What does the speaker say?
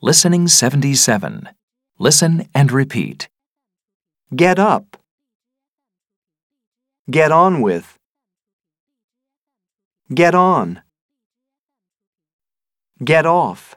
Listening 77. Listen and repeat. Get up. Get on with. Get on. Get off.